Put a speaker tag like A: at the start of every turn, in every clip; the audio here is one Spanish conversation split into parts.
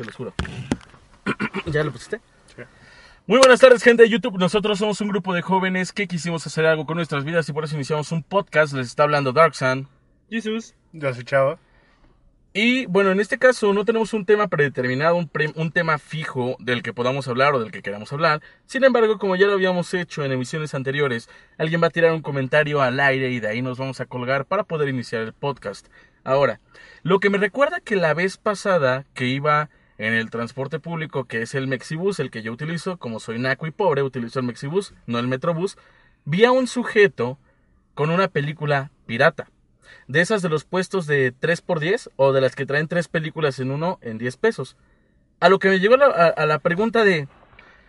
A: Se los juro. ¿Ya lo pusiste? Muy buenas tardes, gente de YouTube. Nosotros somos un grupo de jóvenes que quisimos hacer algo con nuestras vidas y por eso iniciamos un podcast. Les está hablando Darksan.
B: Jesús.
C: Yo soy Chava.
A: Y bueno, en este caso no tenemos un tema predeterminado, un, pre- un tema fijo del que podamos hablar o del que queramos hablar. Sin embargo, como ya lo habíamos hecho en emisiones anteriores, alguien va a tirar un comentario al aire y de ahí nos vamos a colgar para poder iniciar el podcast. Ahora, lo que me recuerda que la vez pasada que iba en el transporte público, que es el Mexibus, el que yo utilizo, como soy naco y pobre, utilizo el Mexibus, no el Metrobús, vi a un sujeto con una película pirata de esas de los puestos de 3x10 o de las que traen tres películas en uno en 10 pesos. A lo que me llegó a la pregunta de,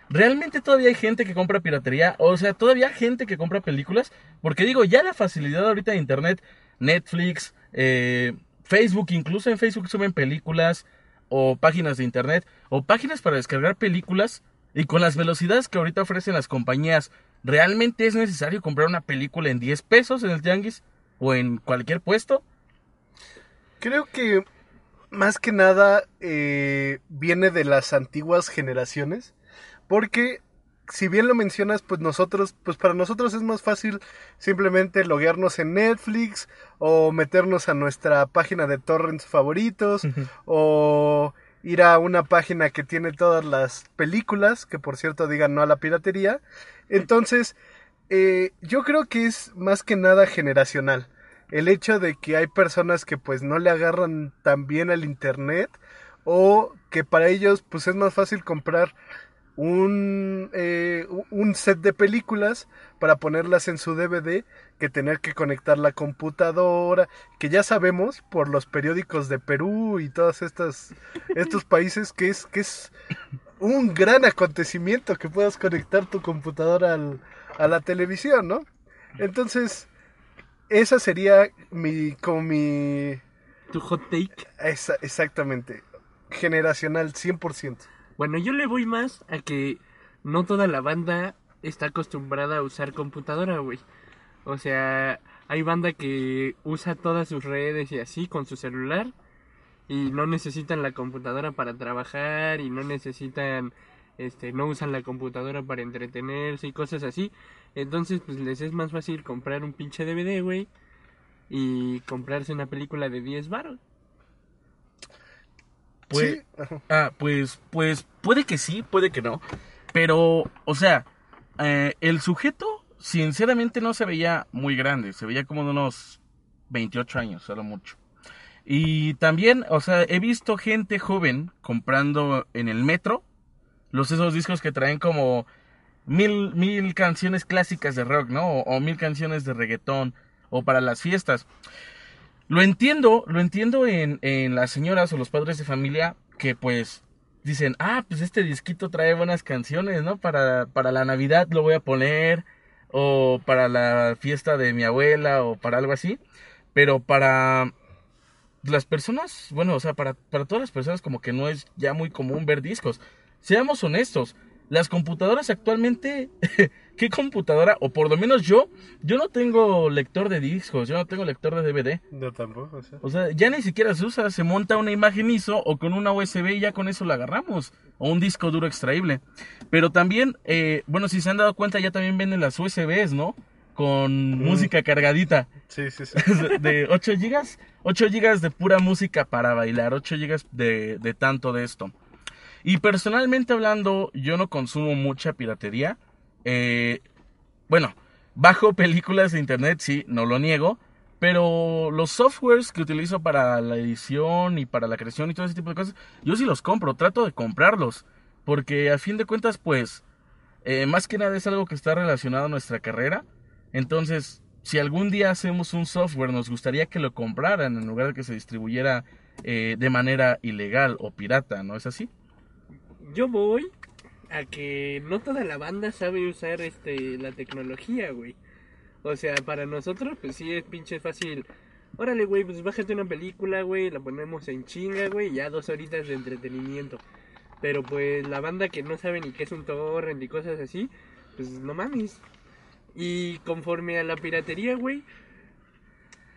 A: ¿realmente todavía hay gente que compra piratería? O sea, ¿todavía hay gente que compra películas? Porque digo, ya la facilidad ahorita de Internet, Netflix, eh, Facebook, incluso en Facebook suben películas o páginas de Internet o páginas para descargar películas y con las velocidades que ahorita ofrecen las compañías, ¿realmente es necesario comprar una película en 10 pesos en el Tianguis? o en cualquier puesto.
C: Creo que más que nada eh, viene de las antiguas generaciones. Porque si bien lo mencionas, pues nosotros, pues para nosotros es más fácil simplemente loguearnos en Netflix o meternos a nuestra página de torrents favoritos o ir a una página que tiene todas las películas, que por cierto digan no a la piratería. Entonces, eh, yo creo que es más que nada generacional. El hecho de que hay personas que pues no le agarran tan bien al internet o que para ellos pues es más fácil comprar un, eh, un set de películas para ponerlas en su DVD que tener que conectar la computadora, que ya sabemos por los periódicos de Perú y todos estos, estos países que es, que es un gran acontecimiento que puedas conectar tu computadora al, a la televisión, ¿no? Entonces, esa sería mi, como mi,
B: Tu hot take.
C: esa- exactamente, generacional 100%.
B: Bueno, yo le voy más a que no toda la banda está acostumbrada a usar computadora, güey. O sea, hay banda que usa todas sus redes y así con su celular y no necesitan la computadora para trabajar y no necesitan este no usan la computadora para entretenerse y cosas así. Entonces, pues les es más fácil comprar un pinche DVD, güey, y comprarse una película de 10 baros.
A: Pues,
C: Sí,
A: ah, pues, pues puede que sí, puede que no. Pero, o sea, eh, el sujeto, sinceramente, no se veía muy grande. Se veía como de unos 28 años, a lo mucho. Y también, o sea, he visto gente joven comprando en el metro los esos discos que traen como mil, mil canciones clásicas de rock, ¿no? O, o mil canciones de reggaetón, o para las fiestas. Lo entiendo, lo entiendo en, en las señoras o los padres de familia que pues dicen, ah, pues este disquito trae buenas canciones, ¿no? Para, para la Navidad lo voy a poner, o para la fiesta de mi abuela, o para algo así. Pero para las personas, bueno, o sea, para, para todas las personas como que no es ya muy común ver discos. Seamos honestos, las computadoras actualmente, ¿qué computadora? O por lo menos yo, yo no tengo lector de discos, yo no tengo lector de DVD.
C: Yo tampoco, o sea.
A: O sea, ya ni siquiera se usa, se monta una imagen ISO o con una USB y ya con eso la agarramos. O un disco duro extraíble. Pero también, eh, bueno, si se han dado cuenta, ya también venden las USBs, ¿no? Con música cargadita.
C: Sí, sí, sí.
A: de 8 gigas. 8 gigas de pura música para bailar. 8 gigas de, de tanto de esto. Y personalmente hablando, yo no consumo mucha piratería. Eh, bueno, bajo películas de internet, sí, no lo niego. Pero los softwares que utilizo para la edición y para la creación y todo ese tipo de cosas, yo sí los compro, trato de comprarlos. Porque a fin de cuentas, pues, eh, más que nada es algo que está relacionado a nuestra carrera. Entonces, si algún día hacemos un software, nos gustaría que lo compraran en lugar de que se distribuyera eh, de manera ilegal o pirata, ¿no es así?
B: yo voy a que no toda la banda sabe usar este la tecnología, güey. O sea, para nosotros, pues sí es pinche fácil. Órale, güey, pues bájate una película, güey, la ponemos en chinga, güey, ya dos horitas de entretenimiento. Pero pues la banda que no sabe ni qué es un torrent y cosas así, pues no mames. Y conforme a la piratería, güey,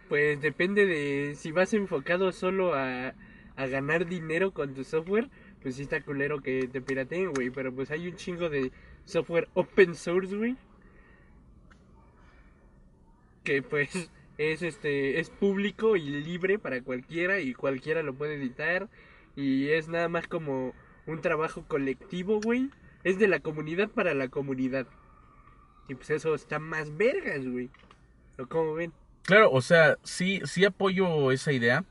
B: pues depende de si vas enfocado solo a, a ganar dinero con tu software, pues sí está culero que te pirateen, güey. Pero pues hay un chingo de software open source, güey. Que pues es este es público y libre para cualquiera y cualquiera lo puede editar y es nada más como un trabajo colectivo, güey. Es de la comunidad para la comunidad. Y pues eso está más vergas, güey. ¿O cómo ven?
A: Claro, o sea, sí, sí apoyo esa idea.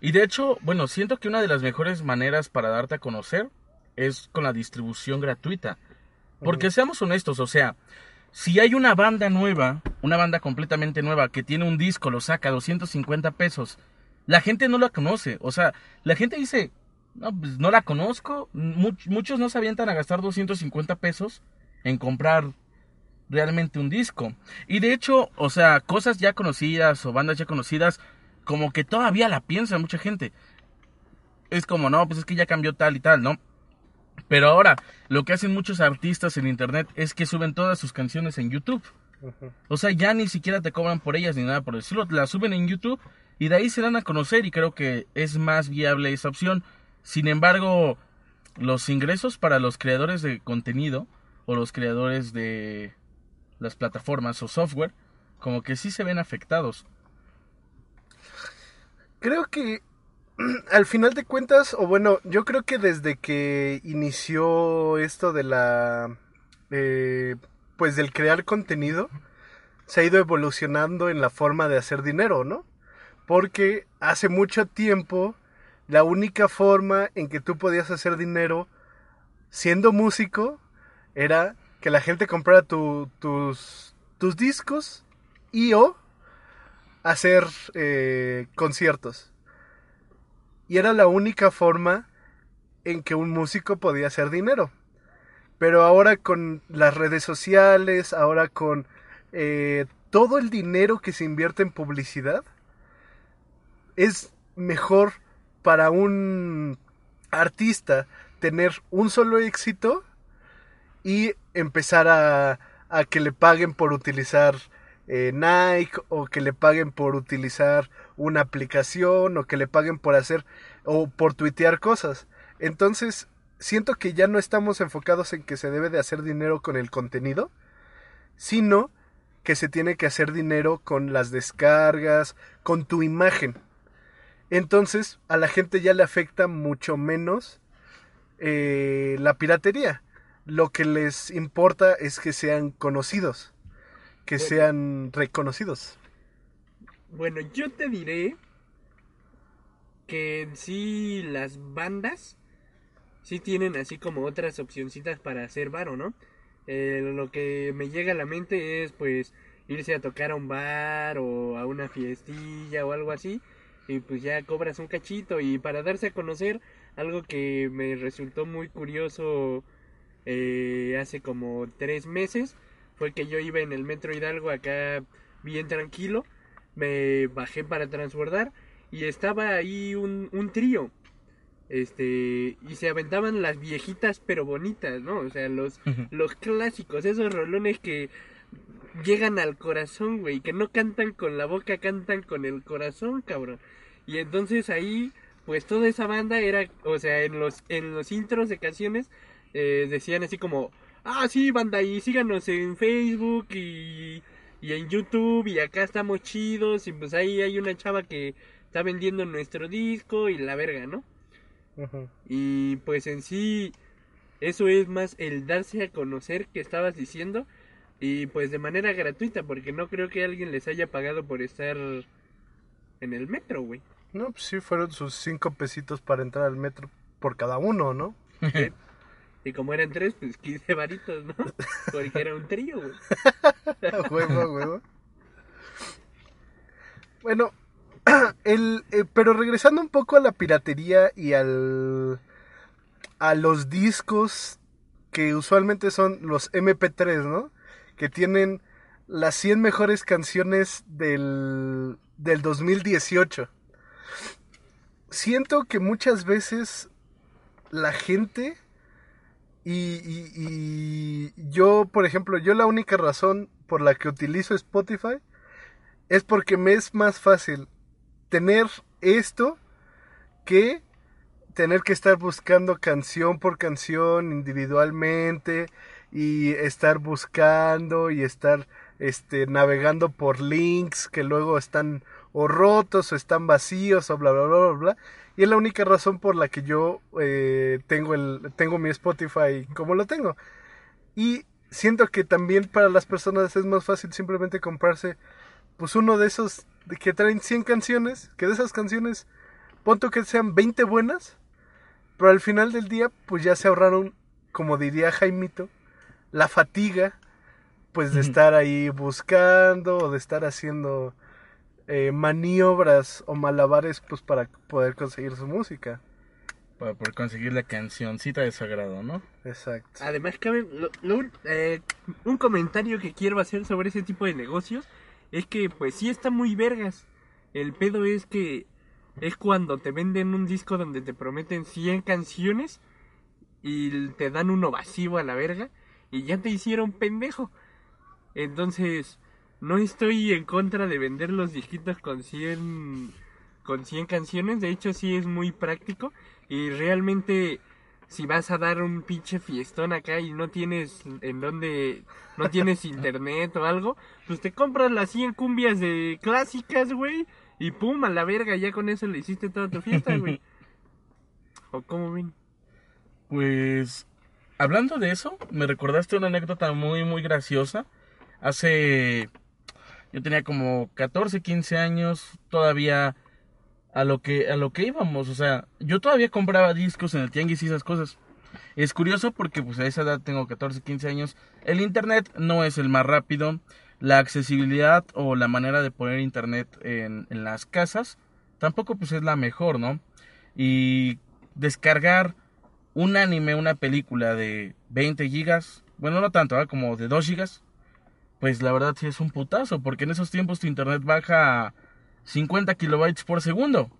A: Y de hecho, bueno, siento que una de las mejores maneras para darte a conocer es con la distribución gratuita. Porque seamos honestos, o sea, si hay una banda nueva, una banda completamente nueva que tiene un disco, lo saca a 250 pesos, la gente no la conoce. O sea, la gente dice, no, pues no la conozco. Much- muchos no se avientan a gastar 250 pesos en comprar realmente un disco. Y de hecho, o sea, cosas ya conocidas o bandas ya conocidas, como que todavía la piensa mucha gente. Es como, no, pues es que ya cambió tal y tal, ¿no? Pero ahora, lo que hacen muchos artistas en internet es que suben todas sus canciones en YouTube. O sea, ya ni siquiera te cobran por ellas ni nada por decirlo. Las suben en YouTube y de ahí se dan a conocer y creo que es más viable esa opción. Sin embargo, los ingresos para los creadores de contenido o los creadores de las plataformas o software, como que sí se ven afectados.
C: Creo que al final de cuentas, o bueno, yo creo que desde que inició esto de la, eh, pues del crear contenido, se ha ido evolucionando en la forma de hacer dinero, ¿no? Porque hace mucho tiempo la única forma en que tú podías hacer dinero siendo músico era que la gente comprara tu- tus, tus discos y o hacer eh, conciertos. Y era la única forma en que un músico podía hacer dinero. Pero ahora con las redes sociales, ahora con eh, todo el dinero que se invierte en publicidad, es mejor para un artista tener un solo éxito y empezar a, que le paguen por utilizar eh, Nike o que le paguen por utilizar una aplicación o que le paguen por hacer o por tuitear cosas. Entonces, siento que ya no estamos enfocados en que se debe de hacer dinero con el contenido, sino que se tiene que hacer dinero con las descargas, con tu imagen. Entonces, a la gente ya le afecta mucho menos eh, la piratería. Lo que les importa es que sean conocidos, que
B: Bueno.
C: sean reconocidos.
B: Bueno, yo te diré que en sí las bandas sí tienen así como otras opcioncitas para hacer varo, ¿no? Eh, lo que me llega a la mente es pues irse a tocar a un bar o a una fiestilla o algo así y pues ya cobras un cachito y para darse a conocer algo que me resultó muy curioso eh, hace como tres meses fue que yo iba en el metro Hidalgo acá bien tranquilo me bajé para transbordar y estaba ahí un, un trío. Este, y se aventaban las viejitas pero bonitas, ¿no? O sea, los, los clásicos, esos rolones que llegan al corazón, güey, que no cantan con la boca, cantan con el corazón, cabrón. Y entonces ahí, pues toda esa banda era, o sea, en los, en los intros de canciones, eh, decían así como, ah, sí, banda, y síganos en Facebook y, y en YouTube, y acá estamos chidos, y pues ahí hay una chava que está vendiendo nuestro disco y la verga, ¿no? Y pues en sí, eso es más el darse a conocer que estabas diciendo. Y pues de manera gratuita, porque no creo que alguien les haya pagado por estar en el metro, güey.
C: No, pues sí, fueron sus cinco pesitos para entrar al metro por cada uno, ¿no?
B: Y como eran tres, pues 15 varitos, ¿no? Porque era un trío, güey.
C: Huevo, huevo. Bueno, el, eh, pero regresando un poco a la piratería y al a los discos que usualmente son los MP3, ¿no? Que tienen las 100 mejores canciones del, del 2018. Siento que muchas veces la gente y, yo, por ejemplo, yo la única razón por la que utilizo Spotify es porque me es más fácil tener esto que tener que estar buscando canción por canción individualmente y estar buscando y estar este navegando por links que luego están o rotos o están vacíos o bla bla bla bla bla y es la única razón por la que yo eh, tengo el tengo mi Spotify como lo tengo. Y siento que también para las personas es más fácil simplemente comprarse pues uno de esos que traen 100 canciones que de esas canciones punto que sean 20 buenas pero al final del día, pues ya se ahorraron, como diría Jaimito, la fatiga, pues de estar ahí buscando o de estar haciendo eh, maniobras o malabares, pues para poder conseguir su música.
A: Para poder conseguir la cancioncita de sagrado, ¿no?
C: Exacto.
B: Además, cabe lo- lo- eh, un comentario que quiero hacer sobre ese tipo de negocios es que, pues sí está muy vergas. El pedo es que es cuando te venden un disco donde te prometen 100 canciones y te dan uno vacío a la verga y ya te hicieron pendejo. Entonces, no estoy en contra de vender los disquitos con 100 con 100 canciones, de hecho sí es muy práctico y realmente si vas a dar un pinche fiestón acá y no tienes en donde no tienes internet o algo, pues te compras las 100 cumbias de clásicas, güey, y pum, a la verga, ya con eso le hiciste toda tu fiesta, güey. ¿O cómo ven?
A: Pues, hablando de eso, me recordaste una anécdota muy, muy graciosa. Hace, yo tenía como 14, 15 años, todavía a lo que, a lo que íbamos, o sea, yo todavía compraba discos en el tianguis y esas cosas. Es curioso porque pues a esa edad tengo 14, 15 años. El internet no es el más rápido. La accesibilidad o la manera de poner internet en, las casas tampoco pues es la mejor, ¿no? Y descargar un anime, una película de 20 gigas, bueno, no tanto, ¿eh? como de 2 gigas, pues la verdad sí es un putazo, porque en esos tiempos tu internet baja a 50 kilobytes por segundo.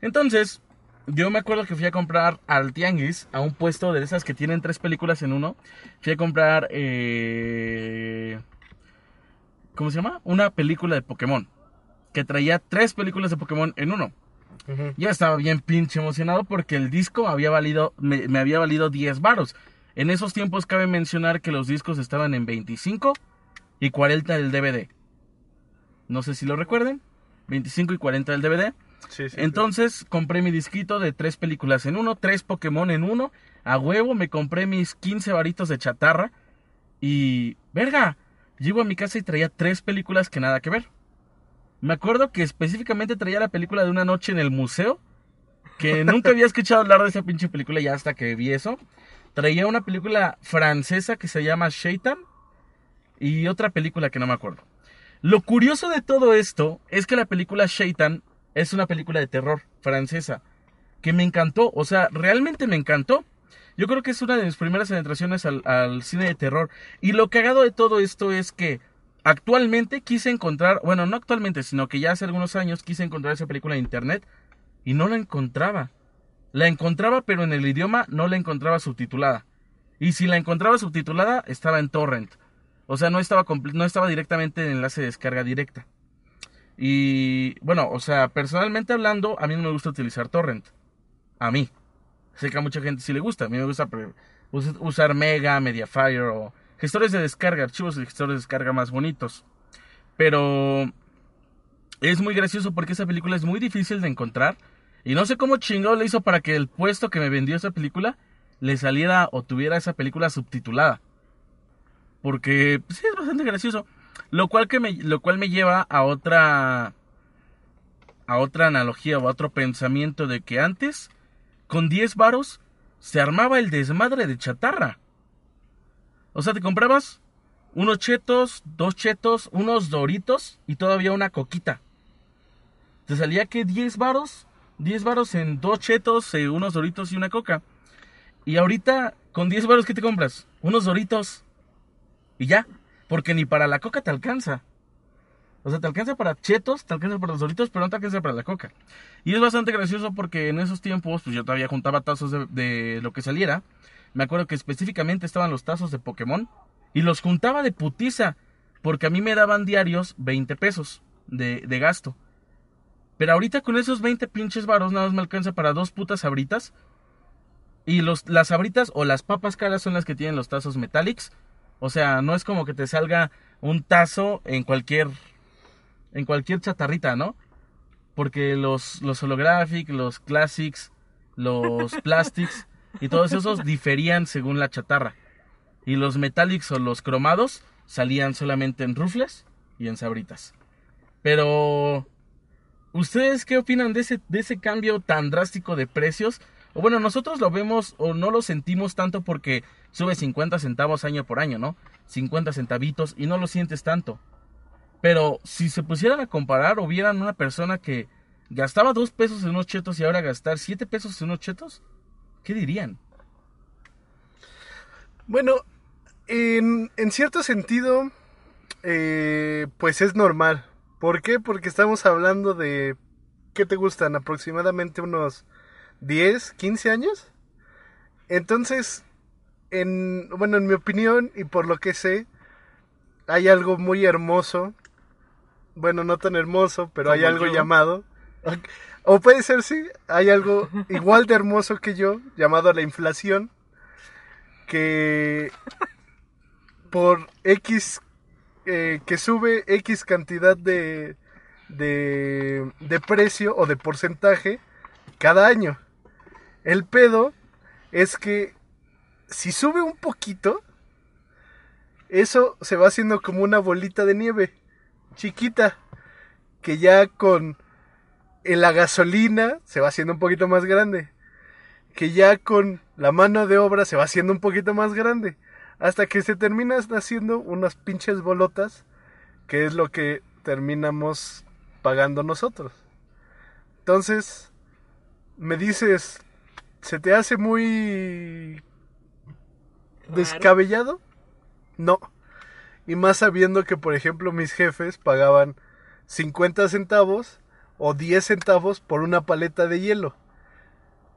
A: Entonces, yo me acuerdo que fui a comprar al Tianguis, a un puesto de esas que tienen tres películas en uno. Fui a comprar, eh, ¿cómo se llama? Una película de Pokémon, que traía tres películas de Pokémon en uno.
C: Ujú.
A: Ya estaba bien pinche emocionado porque el disco había valido, me, me había valido 10 varos. En esos tiempos cabe mencionar que los discos estaban en 25 y 40 del DVD. No sé si lo recuerden. 25 y 40 del DVD.
C: Sí, sí, sí.
A: Entonces compré mi disquito de tres películas en uno, tres Pokémon en uno. A huevo me compré mis 15 varitos de chatarra. Y... Verga. Llego a mi casa y traía tres películas que nada que ver. Me acuerdo que específicamente traía la película de una noche en el museo. Que nunca había escuchado hablar de esa pinche película ya hasta que vi eso. Traía una película francesa que se llama Shaitan. Y otra película que no me acuerdo. Lo curioso de todo esto es que la película Shaitan es una película de terror francesa que me encantó, o sea, realmente me encantó. Yo creo que es una de mis primeras penetraciones al, al cine de terror. Y lo cagado de todo esto es que actualmente quise encontrar, bueno, no actualmente, sino que ya hace algunos años quise encontrar esa película en internet y no la encontraba. La encontraba, pero en el idioma no la encontraba subtitulada. Y si la encontraba subtitulada, estaba en torrent. O sea, no estaba, no estaba directamente en enlace de descarga directa. Y bueno, o sea, personalmente hablando, a mí no me gusta utilizar torrent. A mí. Sé que a mucha gente sí le gusta. A mí me gusta usar Mega, Mediafire o gestores de descarga, archivos de gestores de descarga más bonitos. Pero es muy gracioso porque esa película es muy difícil de encontrar. Y no sé cómo chingado le hizo para que el puesto que me vendió esa película le saliera o tuviera esa película subtitulada. Porque pues, sí, es bastante gracioso. Lo cual, que me, lo cual me lleva a otra. A otra analogía o a otro pensamiento de que antes, con 10 varos, se armaba el desmadre de chatarra. O sea, te comprabas unos chetos, dos chetos, unos doritos y todavía una coquita. Te salía que 10 varos, 10 varos en dos chetos, eh, unos doritos y una coca. Y ahorita, con 10 baros, ¿qué te compras? Unos doritos. Y ya. Porque ni para la coca te alcanza. O sea, te alcanza para chetos, te alcanza para los doritos, pero no te alcanza para la coca. Y es bastante gracioso porque en esos tiempos, pues yo todavía juntaba tazos de, lo que saliera. Me acuerdo que específicamente estaban los tazos de Pokémon. Y los juntaba de putiza. Porque a mí me daban diarios 20 pesos de, de gasto. Pero ahorita con esos 20 pinches varos nada más me alcanza para dos putas sabritas. Y los, las sabritas o las papas caras son las que tienen los tazos metallics. O sea, no es como que te salga un tazo en cualquier en cualquier chatarrita, ¿no? Porque los, los holographic, los classics, los plastics y todos esos diferían según la chatarra. Y los metallics o los cromados salían solamente en rufles y en sabritas. Pero, ¿ustedes qué opinan de ese, de ese cambio tan drástico de precios? O bueno, nosotros lo vemos o no lo sentimos tanto porque sube 50 centavos año por año, ¿no? 50 centavitos y no lo sientes tanto. Pero si se pusieran a comparar o vieran una persona que gastaba dos pesos en unos chetos y ahora gastar siete pesos en unos chetos, ¿qué dirían?
C: Bueno, en, en cierto sentido, eh, pues es normal. ¿Por qué? Porque estamos hablando de, ¿qué te gustan? Aproximadamente unos 10, 15 años. Entonces, en, bueno, en mi opinión y por lo que sé, hay algo muy hermoso. Bueno, no tan hermoso, pero hay algo
B: yo.
C: llamado. O puede ser, sí, hay algo igual de hermoso que yo, llamado la inflación, que por X, eh, que sube X cantidad de, de, de precio o de porcentaje cada año. El pedo es que si sube un poquito, eso se va haciendo como una bolita de nieve, chiquita, que ya con en la gasolina se va haciendo un poquito más grande, que ya con la mano de obra se va haciendo un poquito más grande, hasta que se termina haciendo unas pinches bolotas, que es lo que terminamos pagando nosotros. Entonces, me dices, ¿se te hace muy
B: Raro.
C: descabellado? No. Y más sabiendo que, por ejemplo, mis jefes pagaban 50 centavos o 10 centavos por una paleta de hielo.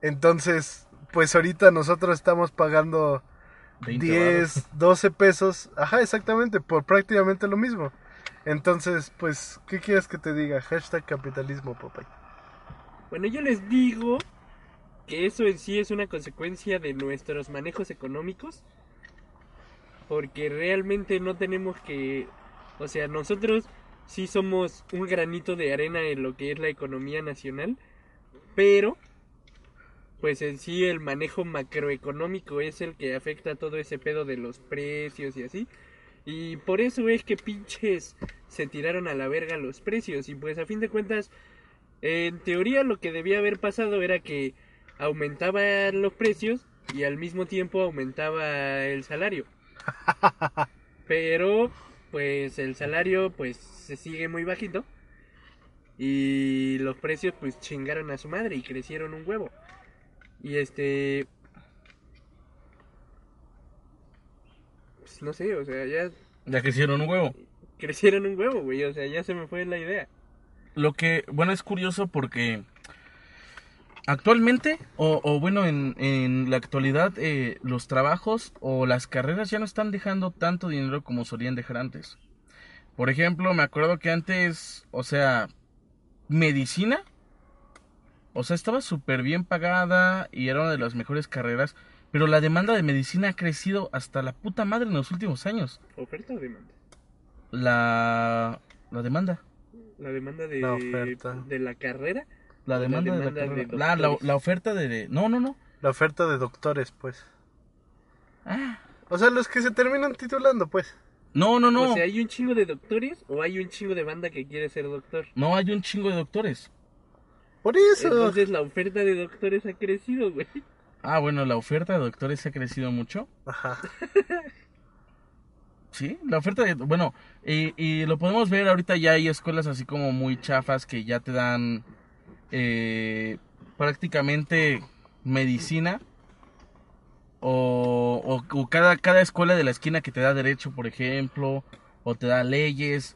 C: Entonces, pues ahorita nosotros estamos pagando
A: 20
C: 10,
A: varos.
C: 12 pesos. Ajá, exactamente, por prácticamente lo mismo. Entonces, pues, ¿qué quieres que te diga? Hashtag capitalismo, papá.
B: Bueno, yo les digo que eso en sí es una consecuencia de nuestros manejos económicos. Porque realmente no tenemos que... O sea, nosotros sí somos un granito de arena en lo que es la economía nacional. Pero, pues en sí el manejo macroeconómico es el que afecta todo ese pedo de los precios y así. Y por eso es que pinches se tiraron a la verga los precios. Y pues a fin de cuentas, en teoría lo que debía haber pasado era que aumentaban los precios y al mismo tiempo aumentaba el salario. Pero pues el salario pues se sigue muy bajito y los precios pues chingaron a su madre y crecieron un huevo. Y este pues no sé, o sea, ya
A: Ya que hicieron un huevo.
B: crecieron un huevo, güey, o sea, ya se me fue la idea.
A: Lo que, bueno, es curioso porque actualmente, o, o bueno, en, en la actualidad, eh, los trabajos o las carreras ya no están dejando tanto dinero como solían dejar antes. Por ejemplo, me acuerdo que antes, o sea, medicina, o sea, estaba súper bien pagada y era una de las mejores carreras, pero la demanda de medicina ha crecido hasta la puta madre en los últimos años.
B: ¿Oferta o demanda?
A: La, la demanda.
B: La demanda de,
C: La oferta.
B: de la carrera.
A: La
B: La
A: demanda, de la
B: de.
A: La, la,
B: doctores.
A: la oferta de, de- No, no, no.
C: La oferta de doctores, pues.
A: Ah,
C: O sea, los que se terminan titulando, pues.
A: no, no, no.
B: O sea, ¿hay un chingo de doctores o hay un chingo de banda que quiere ser doctor?
A: No, hay un chingo de doctores.
C: Por eso.
B: Entonces la oferta de doctores ha crecido, güey.
A: Ah, bueno, la oferta de doctores ha crecido mucho.
C: Ajá.
A: Sí, la oferta de... Bueno, y, y lo podemos ver ahorita ya hay escuelas así como muy chafas que ya te dan eh, prácticamente medicina o, o cada, cada escuela de la esquina que te da derecho, por ejemplo, o te da leyes,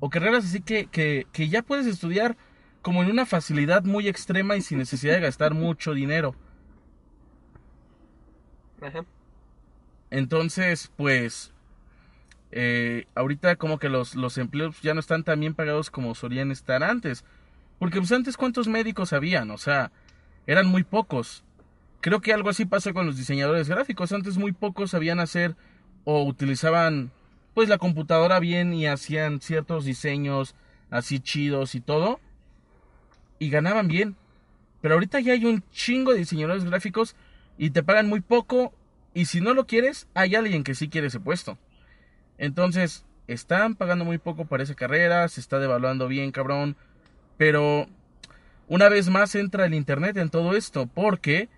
A: o carreras así que, que, que ya puedes estudiar como en una facilidad muy extrema y sin necesidad de gastar mucho dinero.
B: Ajá.
A: Entonces, pues, eh, ahorita como que los, los empleos ya no están tan bien pagados como solían estar antes. Porque pues antes cuántos médicos habían, o sea, eran muy pocos. Creo que algo así pasa con los diseñadores gráficos. Antes muy pocos sabían hacer o utilizaban pues la computadora bien y hacían ciertos diseños así chidos y todo. Y ganaban bien. Pero ahorita ya hay un chingo de diseñadores gráficos y te pagan muy poco. Y si no lo quieres, hay alguien que sí quiere ese puesto. Entonces, están pagando muy poco para esa carrera, se está devaluando bien, cabrón. Pero una vez más entra el Internet en todo esto, porque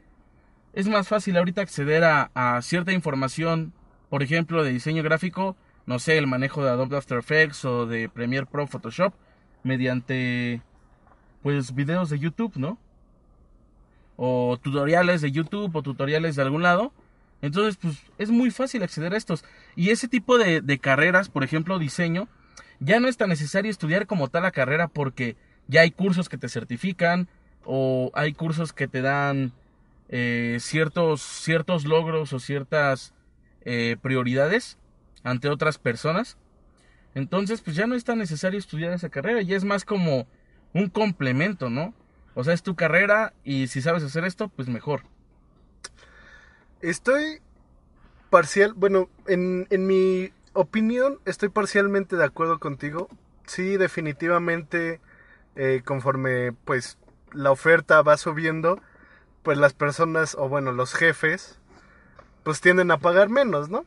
A: es más fácil ahorita acceder a, cierta información, por ejemplo, de diseño gráfico, no sé, el manejo de Adobe After Effects o de Premiere Pro Photoshop, mediante, pues, videos de YouTube, ¿no? O tutoriales de YouTube o tutoriales de algún lado. Entonces, pues, es muy fácil acceder a estos. Y ese tipo de, de carreras, por ejemplo, diseño, ya no es tan necesario estudiar como tal la carrera porque ya hay cursos que te certifican o hay cursos que te dan eh, ciertos, ciertos logros o ciertas eh, prioridades ante otras personas. Entonces, pues ya no es tan necesario estudiar esa carrera, ya es más como un complemento, ¿no? O sea, es tu carrera y si sabes hacer esto, pues mejor.
C: Estoy parcial, bueno, en, en mi opinión estoy parcialmente de acuerdo contigo. Sí, definitivamente eh, conforme pues la oferta va subiendo, pues las personas o bueno, los jefes pues tienden a pagar menos, ¿no?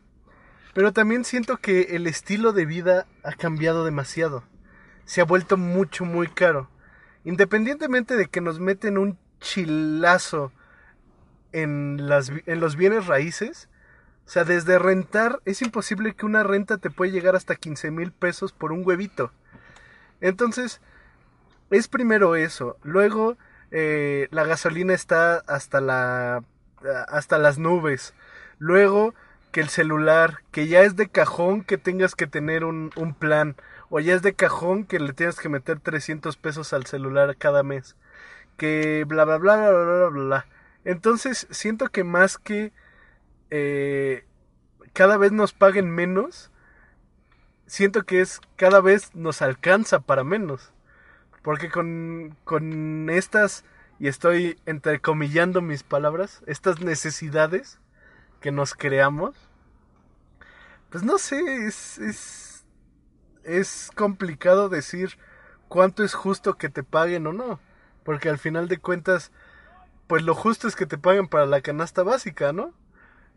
C: Pero también siento que el estilo de vida ha cambiado demasiado. Se ha vuelto mucho, muy caro. Independientemente de que nos meten un chilazo en, las, en los bienes raíces, o sea, desde rentar, es imposible que una renta te puede llegar hasta 15 mil pesos por un huevito. Entonces, es primero eso. Luego, eh, la gasolina está hasta la. hasta las nubes. Luego, que el celular, que ya es de cajón que tengas que tener un, plan. O ya es de cajón que le tienes que meter 300 pesos al celular cada mes. Que bla bla bla bla bla bla bla. Entonces, siento que más que eh, cada vez nos paguen menos, siento que es cada vez nos alcanza para menos. Porque con, con estas, y estoy entrecomillando mis palabras, estas necesidades que nos creamos, pues no sé, es, es, es complicado decir cuánto es justo que te paguen o no. Porque al final de cuentas, pues lo justo es que te paguen para la canasta básica, ¿no?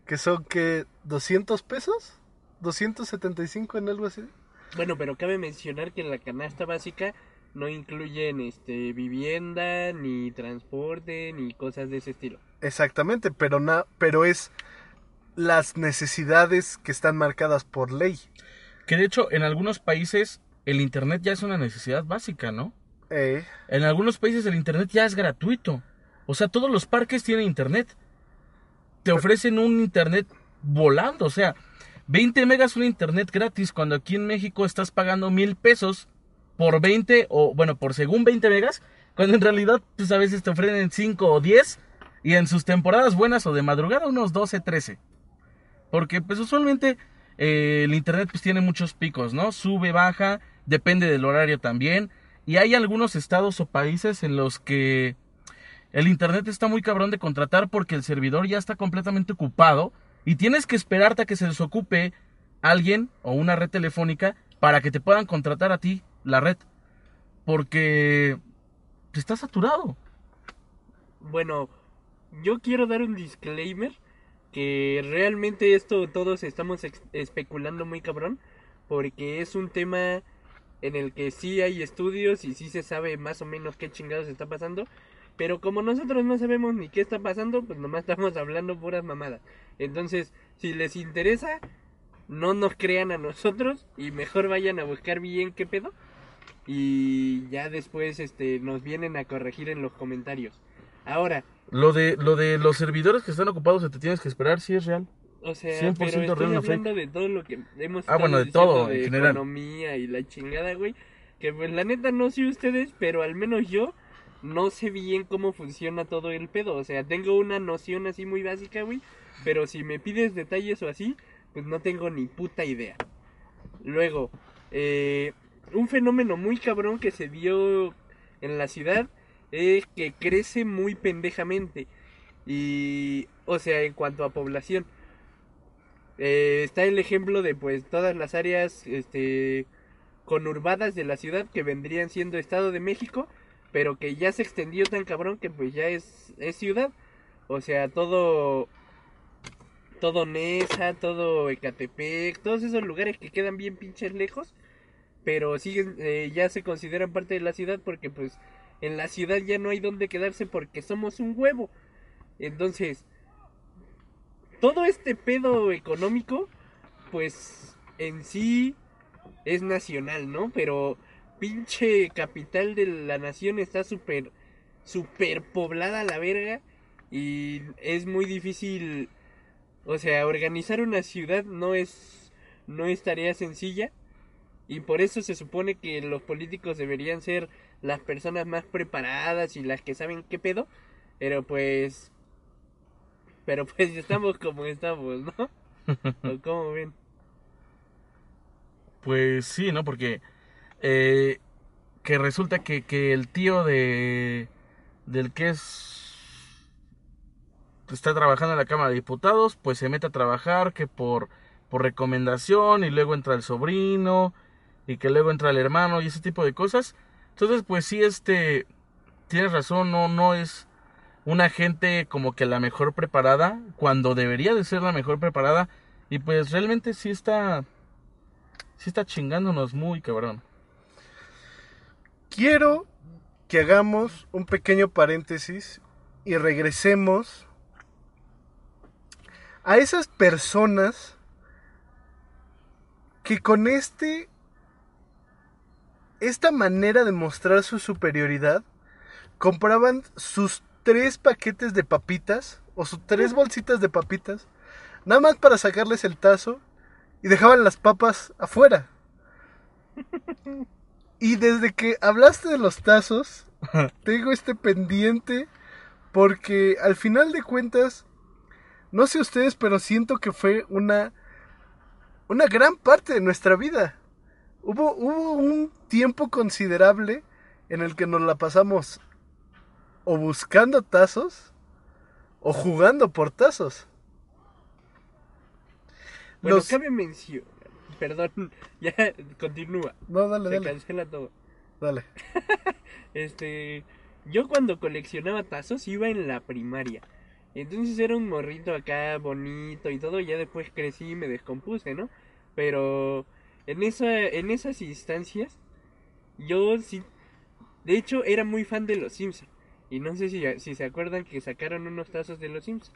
C: Que son que 200 pesos, 275 en algo así.
B: Bueno, pero cabe mencionar que la canasta básica no incluyen este vivienda ni transporte ni cosas de ese estilo.
C: Exactamente, pero na, pero es las necesidades que están marcadas por ley.
A: Que de hecho en algunos países el internet ya es una necesidad básica, ¿no?
C: Eh.
A: En algunos países el internet ya es gratuito. O sea, todos los parques tienen internet. Te ofrecen un internet volando, o sea, 20 megas un internet gratis cuando aquí en México estás pagando mil pesos por 20 o bueno, por según 20 megas, cuando en realidad pues a veces te ofrecen 5 o 10 y en sus temporadas buenas o de madrugada unos 12, 13. Porque pues usualmente eh, el internet pues tiene muchos picos, ¿no? Sube, baja, depende del horario también. Y hay algunos estados o países en los que el internet está muy cabrón de contratar porque el servidor ya está completamente ocupado y tienes que esperarte a que se desocupe alguien o una red telefónica para que te puedan contratar a ti la red. Porque está saturado.
B: Bueno, yo quiero dar un disclaimer que realmente esto todos estamos especulando muy cabrón porque es un tema en el que sí hay estudios y sí se sabe más o menos qué chingados está pasando, pero como nosotros no sabemos ni qué está pasando, pues nomás estamos hablando puras mamadas. Entonces, si les interesa, no nos crean a nosotros y mejor vayan a buscar bien qué pedo y ya después este nos vienen a corregir en los comentarios. Ahora,
A: lo de lo de los servidores que están ocupados se te tienes que esperar, sí es real.
B: O sea,
A: 100%
B: pero estoy
A: real, no
B: hablando de todo lo que hemos
A: Ah, bueno, de todo, en
B: de
A: general.
B: economía y la chingada, güey. Que pues la neta no sé ustedes, pero al menos yo no sé bien cómo funciona todo el pedo. O sea, tengo una noción así muy básica, güey. Pero si me pides detalles o así, pues no tengo ni puta idea. Luego, eh, un fenómeno muy cabrón que se dio en la ciudad es que crece muy pendejamente. Y, o sea, en cuanto a población. Eh, está el ejemplo de pues todas las áreas este conurbadas de la ciudad que vendrían siendo Estado de México, pero que ya se extendió tan cabrón que pues ya es, es ciudad. O sea, todo todo Nesa, todo Ecatepec, todos esos lugares que quedan bien pinches lejos, pero siguen eh, ya se consideran parte de la ciudad porque pues en la ciudad ya no hay donde quedarse porque somos un huevo. Entonces, todo este pedo económico, pues en sí es nacional, ¿no? Pero pinche capital de la nación está súper, súper poblada la verga y es muy difícil, o sea, organizar una ciudad no es, no es tarea sencilla y por eso se supone que los políticos deberían ser las personas más preparadas y las que saben qué pedo, pero pues pero pues estamos como estamos, ¿no? ¿O cómo ven?
A: Pues sí, ¿no? Porque eh, que resulta que, que el tío de del que es está trabajando en la Cámara de Diputados, pues se mete a trabajar que por por recomendación y luego entra el sobrino y que luego entra el hermano y ese tipo de cosas. Entonces, pues sí este tienes razón, no no es una gente como que la mejor preparada cuando debería de ser la mejor preparada y pues realmente sí está sí está chingándonos muy cabrón.
C: Quiero que hagamos un pequeño paréntesis y regresemos a esas personas que con este esta manera de mostrar su superioridad compraban sus tres paquetes de papitas o sus tres bolsitas de papitas nada más para sacarles el tazo y dejaban las papas afuera. Y desde que hablaste de los tazos, tengo este pendiente porque al final de cuentas, no sé ustedes, pero siento que fue una una gran parte de nuestra vida. Hubo, hubo un tiempo considerable en el que nos la pasamos o buscando tazos o jugando por tazos.
B: Bueno,
C: Los-
B: cabe mención. Perdón, ya continúa.
C: No, dale,
B: Se
C: dale,
B: cancela todo.
C: dale.
B: Este, yo cuando coleccionaba tazos iba en la primaria. Entonces era un morrito acá bonito y todo, ya después crecí y me descompuse, ¿no? Pero en esa en esas instancias yo sí de hecho era muy fan de los Simpsons. Y no sé si, si se acuerdan que sacaron unos tazos de los Simpsons.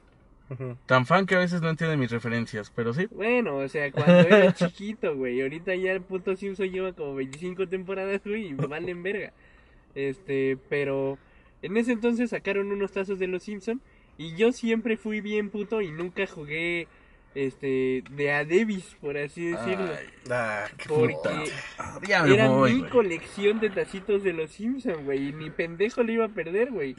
A: Tan fan que a veces no entiende mis referencias, pero sí.
B: Bueno, o sea, cuando era chiquito, güey. Ahorita ya el puto Simpson lleva como 25 temporadas, güey, y valen verga. Este, pero en ese entonces sacaron unos tazos de los Simpson y yo siempre fui bien puto y nunca jugué este de a Davis, por así decirlo.
A: Ay,
C: Ah, qué
B: porque
A: ah, ya me
B: era
A: voy,
B: mi colección de tacitos de los Simpson, güey, y ni pendejo le iba a perder, güey.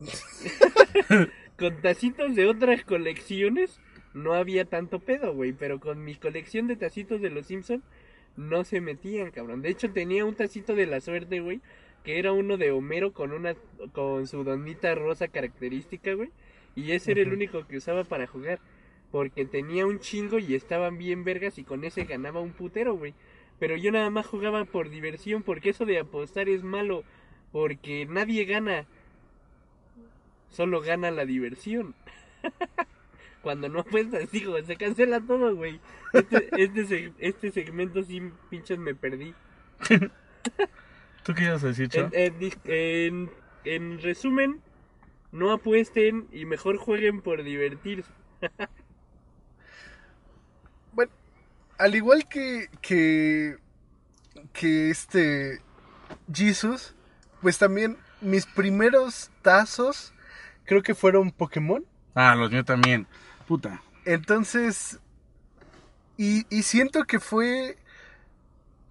B: Con tacitos de otras colecciones no había tanto pedo, güey. Pero con mi colección de tacitos de los Simpson no se metían, cabrón. De hecho, tenía un tacito de la suerte, güey. Que era uno de Homero con una con su donita rosa característica, güey. Y ese era el único que usaba para jugar. Porque tenía un chingo y estaban bien vergas y con ese ganaba un putero, güey. Pero yo nada más jugaba por diversión porque eso de apostar es malo. Porque nadie gana. Solo gana la diversión. Cuando no apuestas, digo, se cancela todo, güey. Este, este, seg- este segmento sí, pinches, me perdí.
A: ¿Tú qué ibas a decir,
B: en- en resumen, no apuesten y mejor jueguen por divertirse.
C: Bueno, al igual que, que, que este Jesus, pues también mis primeros tazos creo que fueron Pokémon.
A: Ah, los míos también. Puta.
C: Entonces, y, y siento que fue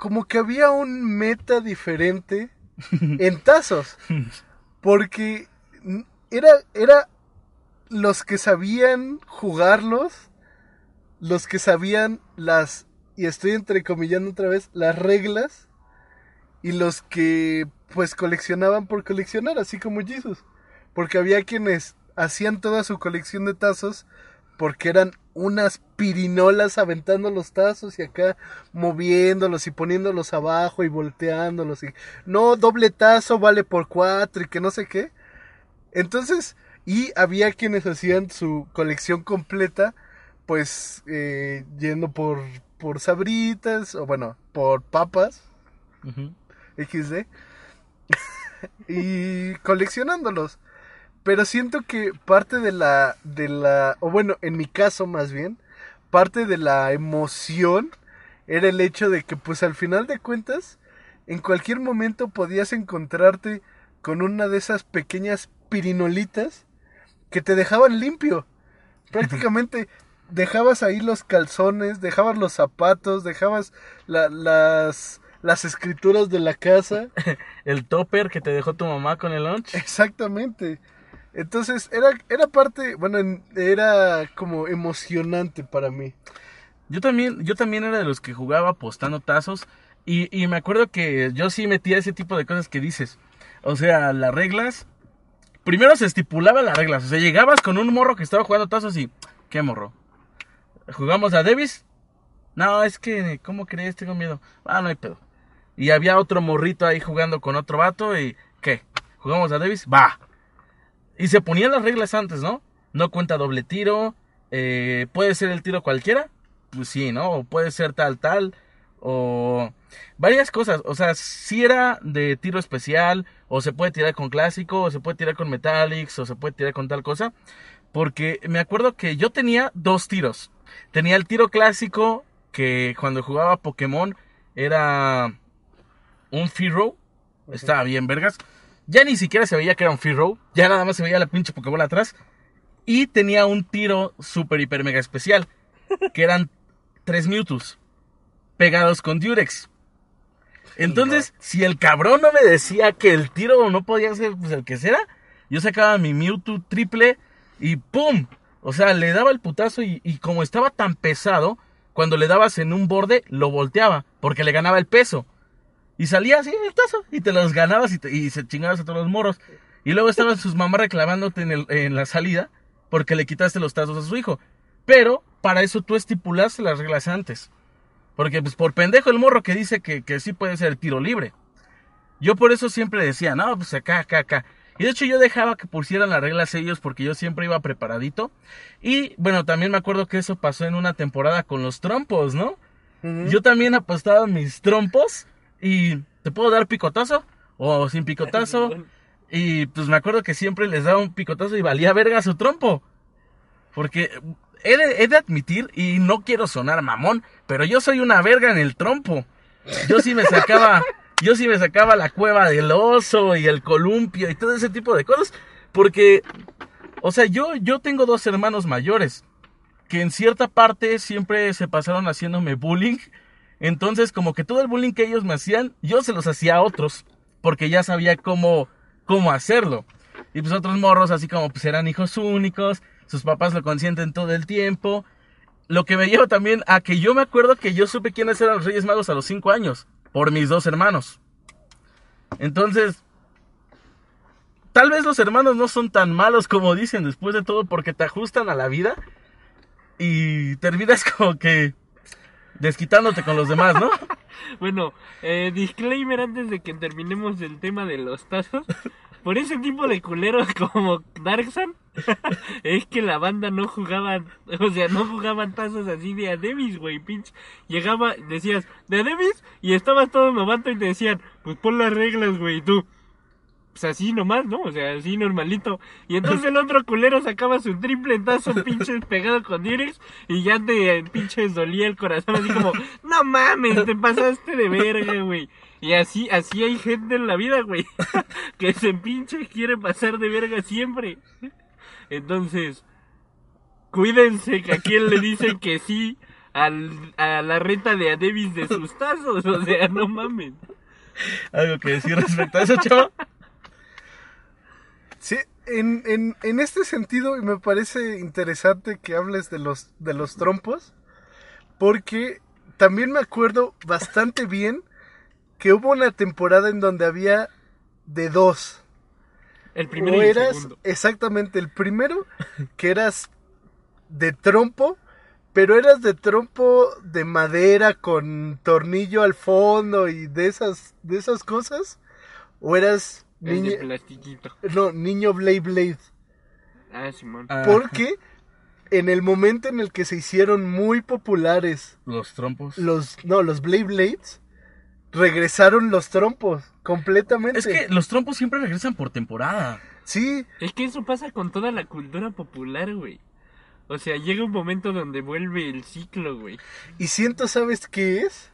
C: como que había un meta diferente en tazos. Porque era, era los que sabían jugarlos, los que sabían las, y estoy entrecomillando otra vez, las reglas, y los que pues coleccionaban por coleccionar, así como Jesus. Porque había quienes hacían toda su colección de tazos porque eran unas pirinolas aventando los tazos y acá moviéndolos y poniéndolos abajo y volteándolos y no doble tazo vale por cuatro y que no sé qué. Entonces, y había quienes hacían su colección completa, pues eh, yendo por, por sabritas o bueno, por papas. XD y coleccionándolos. Pero siento que parte de la de la o bueno, en mi caso más bien, parte de la emoción era el hecho de que pues al final de cuentas en cualquier momento podías encontrarte con una de esas pequeñas pirinolitas que te dejaban limpio. Prácticamente dejabas ahí los calzones, dejabas los zapatos, dejabas la- las las escrituras de la casa.
A: El topper que te dejó tu mamá con el lunch.
C: Exactamente. Entonces era, era parte, bueno, en- era como emocionante para mí.
A: Yo también, yo también era de los que jugaba apostando tazos. Y, y me acuerdo que yo sí metía ese tipo de cosas que dices. O sea, las reglas. Primero se estipulaban las reglas. O sea, llegabas con un morro que estaba jugando tazos y. ¿Qué morro? ¿Jugamos a Davis? No, es que, ¿cómo crees? Tengo miedo. Ah, no hay pedo. Y había otro morrito ahí jugando con otro vato y. ¿Qué? ¿Jugamos a Davis? Va. Y se ponían las reglas antes, ¿no? No cuenta doble tiro. eh, puede ser el tiro cualquiera. Pues sí, ¿no? O puede ser tal, tal. O varias cosas. O sea, si era de tiro especial. O se puede tirar con clásico. O se puede tirar con metallics. O se puede tirar con tal cosa. Porque me acuerdo que yo tenía dos tiros. Tenía el tiro clásico. Que cuando jugaba Pokémon era un free row. Estaba bien, vergas. Ya ni siquiera se veía que era un free row. Ya nada más se veía la pinche Pokébola atrás. Y tenía un tiro super, hiper, mega especial. Que eran tres Mewtwo's. Pegados con Durex. Entonces, si el cabrón no me decía que el tiro no podía ser pues, el que sea, yo sacaba mi Mewtwo triple y ¡pum! O sea, le daba el putazo y, como estaba tan pesado, cuando le dabas en un borde, lo volteaba, porque le ganaba el peso. Y salía así el tazo, y te los ganabas y, se chingabas a todos los morros. Y luego estaban sus mamás reclamándote en, la salida, porque le quitaste los tazos a su hijo. Pero, para eso tú estipulaste las reglas antes. Porque, pues, por pendejo el morro que dice que, sí puede ser tiro libre. Yo por eso siempre decía, no, pues acá, acá, acá. Y de hecho yo dejaba que pusieran las reglas ellos porque yo siempre iba preparadito. Y bueno, también me acuerdo que eso pasó en una temporada con los trompos, ¿no? Yo también apostaba mis trompos y te puedo dar picotazo o sin picotazo. Y pues me acuerdo que siempre les daba un picotazo y valía verga su trompo. Porque he de, he de admitir, y no quiero sonar mamón, pero yo soy una verga en el trompo. Yo sí me sacaba, yo sí me sacaba la cueva del oso y el columpio y todo ese tipo de cosas. Porque, o sea, yo, yo tengo dos hermanos mayores que en cierta parte siempre se pasaron haciéndome bullying. Entonces, como que todo el bullying que ellos me hacían, yo se los hacía a otros, porque ya sabía cómo, cómo hacerlo. Y pues otros morros, así como pues eran hijos únicos, sus papás lo consienten todo el tiempo. Lo que me lleva también a que yo me acuerdo que yo supe quiénes eran los Reyes Magos a los 5 años, por mis dos hermanos. Entonces, tal vez los hermanos no son tan malos como dicen después de todo, porque te ajustan a la vida y terminas como que desquitándote con los demás, ¿no?
B: Bueno, eh, disclaimer antes de que terminemos el tema de los tazos. Por ese tipo de culeros como Darksan, es que la banda no jugaban, o sea, no jugaban tazos así de a Davis, güey, pinche. Llegaba, decías, de a Davis, y estabas todo novato y te decían, pues pon las reglas, güey, y tú. Pues así nomás, ¿no? O sea, así normalito. Y entonces el otro culero sacaba su triple tazo pinches pegado con Direx y ya te pinches dolía el corazón así como, no mames, te pasaste de verga, güey. Y así, así hay gente en la vida, güey, que se pinche quiere pasar de verga siempre. Entonces, cuídense que a quien le dicen que sí al, a la renta de Adebis de sus tazos. O sea, no mames.
A: ¿Algo que decir respecto a eso, chavo?
C: Sí, en, en, en este sentido y me parece interesante que hables de los, de los trompos, porque también me acuerdo bastante bien que hubo una temporada en donde había de dos.
B: El primero
C: o
B: y el
C: eras
B: segundo.
C: exactamente el primero, que eras de trompo, pero eras de trompo de madera con tornillo al fondo y de esas, de esas cosas, o eras niño,
B: de plastiquito.
C: no, niño Blade Blade.
B: Ah, Simón.
A: Ah,
C: Porque en el momento en el que se hicieron muy populares
A: Los trompos.
C: los, no, los Blade Blades, regresaron los trompos completamente.
A: Es que los trompos siempre regresan por temporada.
C: sí,
B: Es que eso pasa con toda la cultura popular, güey. O sea, llega un momento donde vuelve el ciclo, güey.
C: y siento, ¿sabes qué es?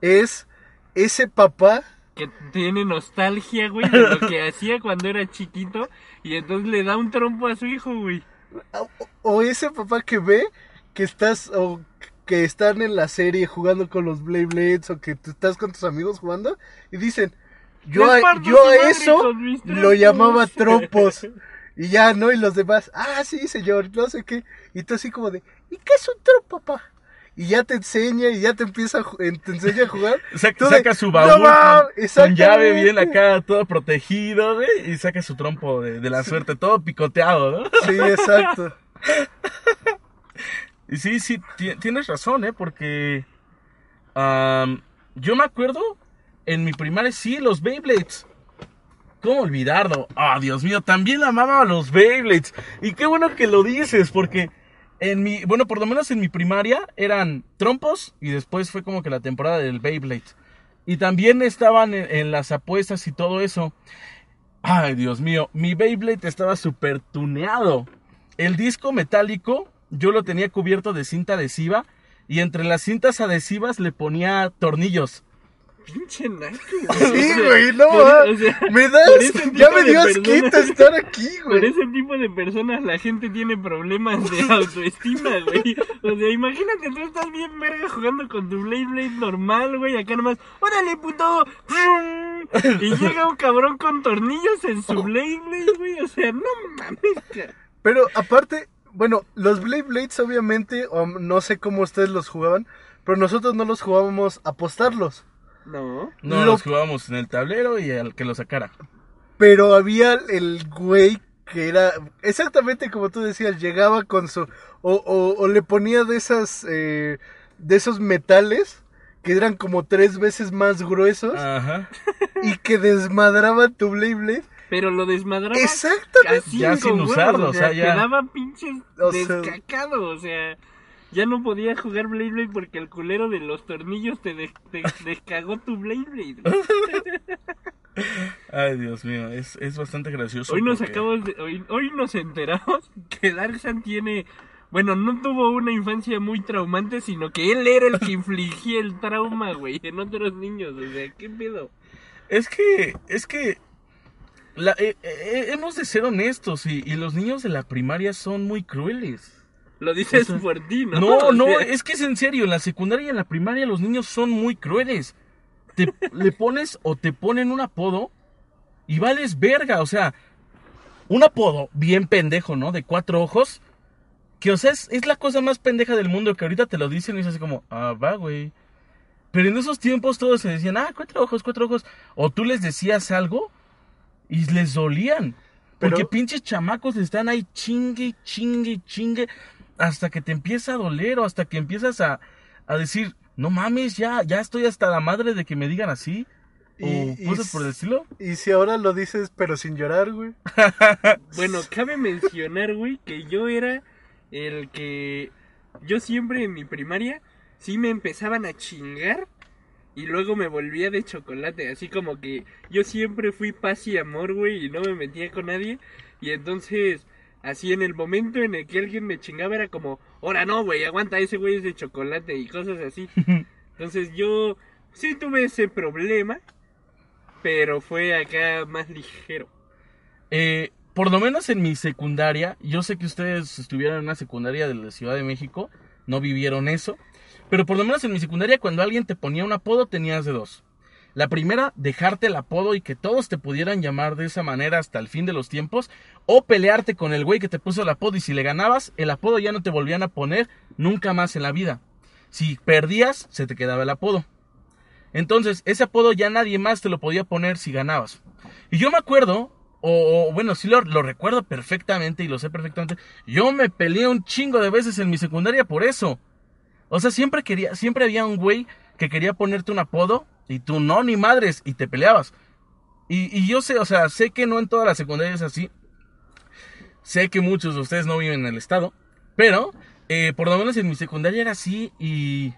C: Es ese papá
B: Que tiene nostalgia, güey, de lo que hacía cuando era chiquito. Y entonces le da un trompo a su hijo, güey.
C: o, o ese papá que ve que estás o que están en la serie jugando con los Blade Blades o que tú estás con tus amigos jugando y dicen yo a, yo a eso lo llamaba trompos y ya no y los demás ah sí señor no sé qué y tú así como de ¿y qué es un trompo papá? y ya te enseña y ya te empieza a, te enseña a jugar.
A: Saca,
C: Tú de,
A: saca su
C: "No
A: baúl
C: mames",
A: con, llave bien acá, todo protegido, güey, y saca su trompo de, de la suerte, todo picoteado, ¿no?
C: sí exacto
A: Y sí, sí, ti- tienes razón, ¿eh? Porque yo me acuerdo, en mi primaria, sí, los Beyblades. ¿Cómo olvidarlo? Ah, Dios mío, también amaba a los Beyblades. Y qué bueno que lo dices, porque en mi, bueno, por lo menos en mi primaria eran trompos y después fue como que la temporada del Beyblade. Y también estaban en, en las apuestas y todo eso. Ay, Dios mío, mi Beyblade estaba súper tuneado. El disco metálico yo lo tenía cubierto de cinta adhesiva y entre las cintas adhesivas le ponía tornillos.
B: Pinche naco,
C: sí güey no
B: Por-
C: ah,
B: o sea,
C: me
B: por
C: das ya me dio asquito estar aquí
B: Por
C: güey
B: ese tipo de personas la gente tiene problemas de autoestima, güey. O sea, imagínate, tú estás bien verga jugando con tu Blade Blade normal, güey. Acá nomás, órale, puto. Y llega un cabrón con tornillos en su Blade Blade, güey. O sea, no mames, cara.
C: Pero aparte, bueno, los Blade Blades obviamente, o no sé cómo ustedes los jugaban, pero nosotros no los jugábamos a apostarlos.
B: No.
A: No,
C: Lo-
A: los jugábamos en el tablero y al que lo sacara.
C: Pero había el güey que era exactamente como tú decías, llegaba con su... O, o- o le ponía de esas... eh, de esos metales que eran como tres veces más gruesos
A: Ajá.
C: y que desmadraban tu Blade Blade.
B: Pero lo desmadraba.
C: Exactamente.
A: Ya sin
B: huevos,
A: usarlo, o sea, ya.
B: Quedaba pinches
C: O sea-
B: descacado, o sea. Ya no podía jugar Blade Blade porque el culero de los tornillos te, des- te descagó tu Blade Blade.
A: Ay, Dios mío, es, es bastante gracioso.
B: Hoy nos
A: porque-
B: acabamos de, hoy, hoy nos enteramos que Darksan tiene, bueno, no tuvo una infancia muy traumante, sino que él era el que infligía el trauma, güey, en otros niños, o sea, ¿qué pedo?
A: Es que, es que la- eh, eh, hemos de ser honestos y, y los niños de la primaria son muy crueles.
B: Lo dices
A: O sea,
B: por ti, ¿no?
A: No, no, es que es en serio, en la secundaria y en la primaria los niños son muy crueles. Te le pones o te ponen un apodo y vales verga, o sea, un apodo bien pendejo, ¿no? De cuatro ojos, que o sea, es, es la cosa más pendeja del mundo que ahorita te lo dicen y es así como, ah, va, güey. Pero en esos tiempos todos se decían, ah, cuatro ojos, cuatro ojos. O tú les decías algo y les dolían. Porque pinches chamacos están ahí chingue, chingue, chingue, hasta que te empieza a doler o hasta que empiezas a, a decir, no mames, ya, ya estoy hasta la madre de que me digan así. O
C: Y- y
A: cosas por el estilo.
C: Y si ahora lo dices pero sin llorar, güey.
B: Bueno, cabe mencionar, güey, que yo era el que, yo siempre en mi primaria, sí me empezaban a chingar. Y luego me volvía de chocolate, así como que yo siempre fui paz y amor, güey, y no me metía con nadie. Y entonces, así en el momento en el que alguien me chingaba era como, ahora no, güey, aguanta, ese güey es de chocolate y cosas así. Entonces yo sí tuve ese problema, pero fue acá más ligero.
A: Eh, por lo menos en mi secundaria, yo sé que ustedes estuvieron en una secundaria de la Ciudad de México, no vivieron eso, pero por lo menos en mi secundaria cuando alguien te ponía un apodo tenías de dos. La primera, dejarte el apodo y que todos te pudieran llamar de esa manera hasta el fin de los tiempos, o pelearte con el güey que te puso el apodo y si le ganabas, el apodo ya no te volvían a poner nunca más en la vida. Si perdías, se te quedaba el apodo. Entonces, ese apodo ya nadie más te lo podía poner si ganabas. Y yo me acuerdo, o, bueno, sí lo, lo recuerdo perfectamente y lo sé perfectamente, yo me peleé un chingo de veces en mi secundaria por eso. O sea, siempre quería, siempre había un güey que quería ponerte un apodo y tú no, ni madres, y te peleabas. Y, yo sé, o sea, sé que no en todas las secundarias es así. Sé que muchos de ustedes no viven en el estado. Pero, eh, por lo menos en mi secundaria era así y...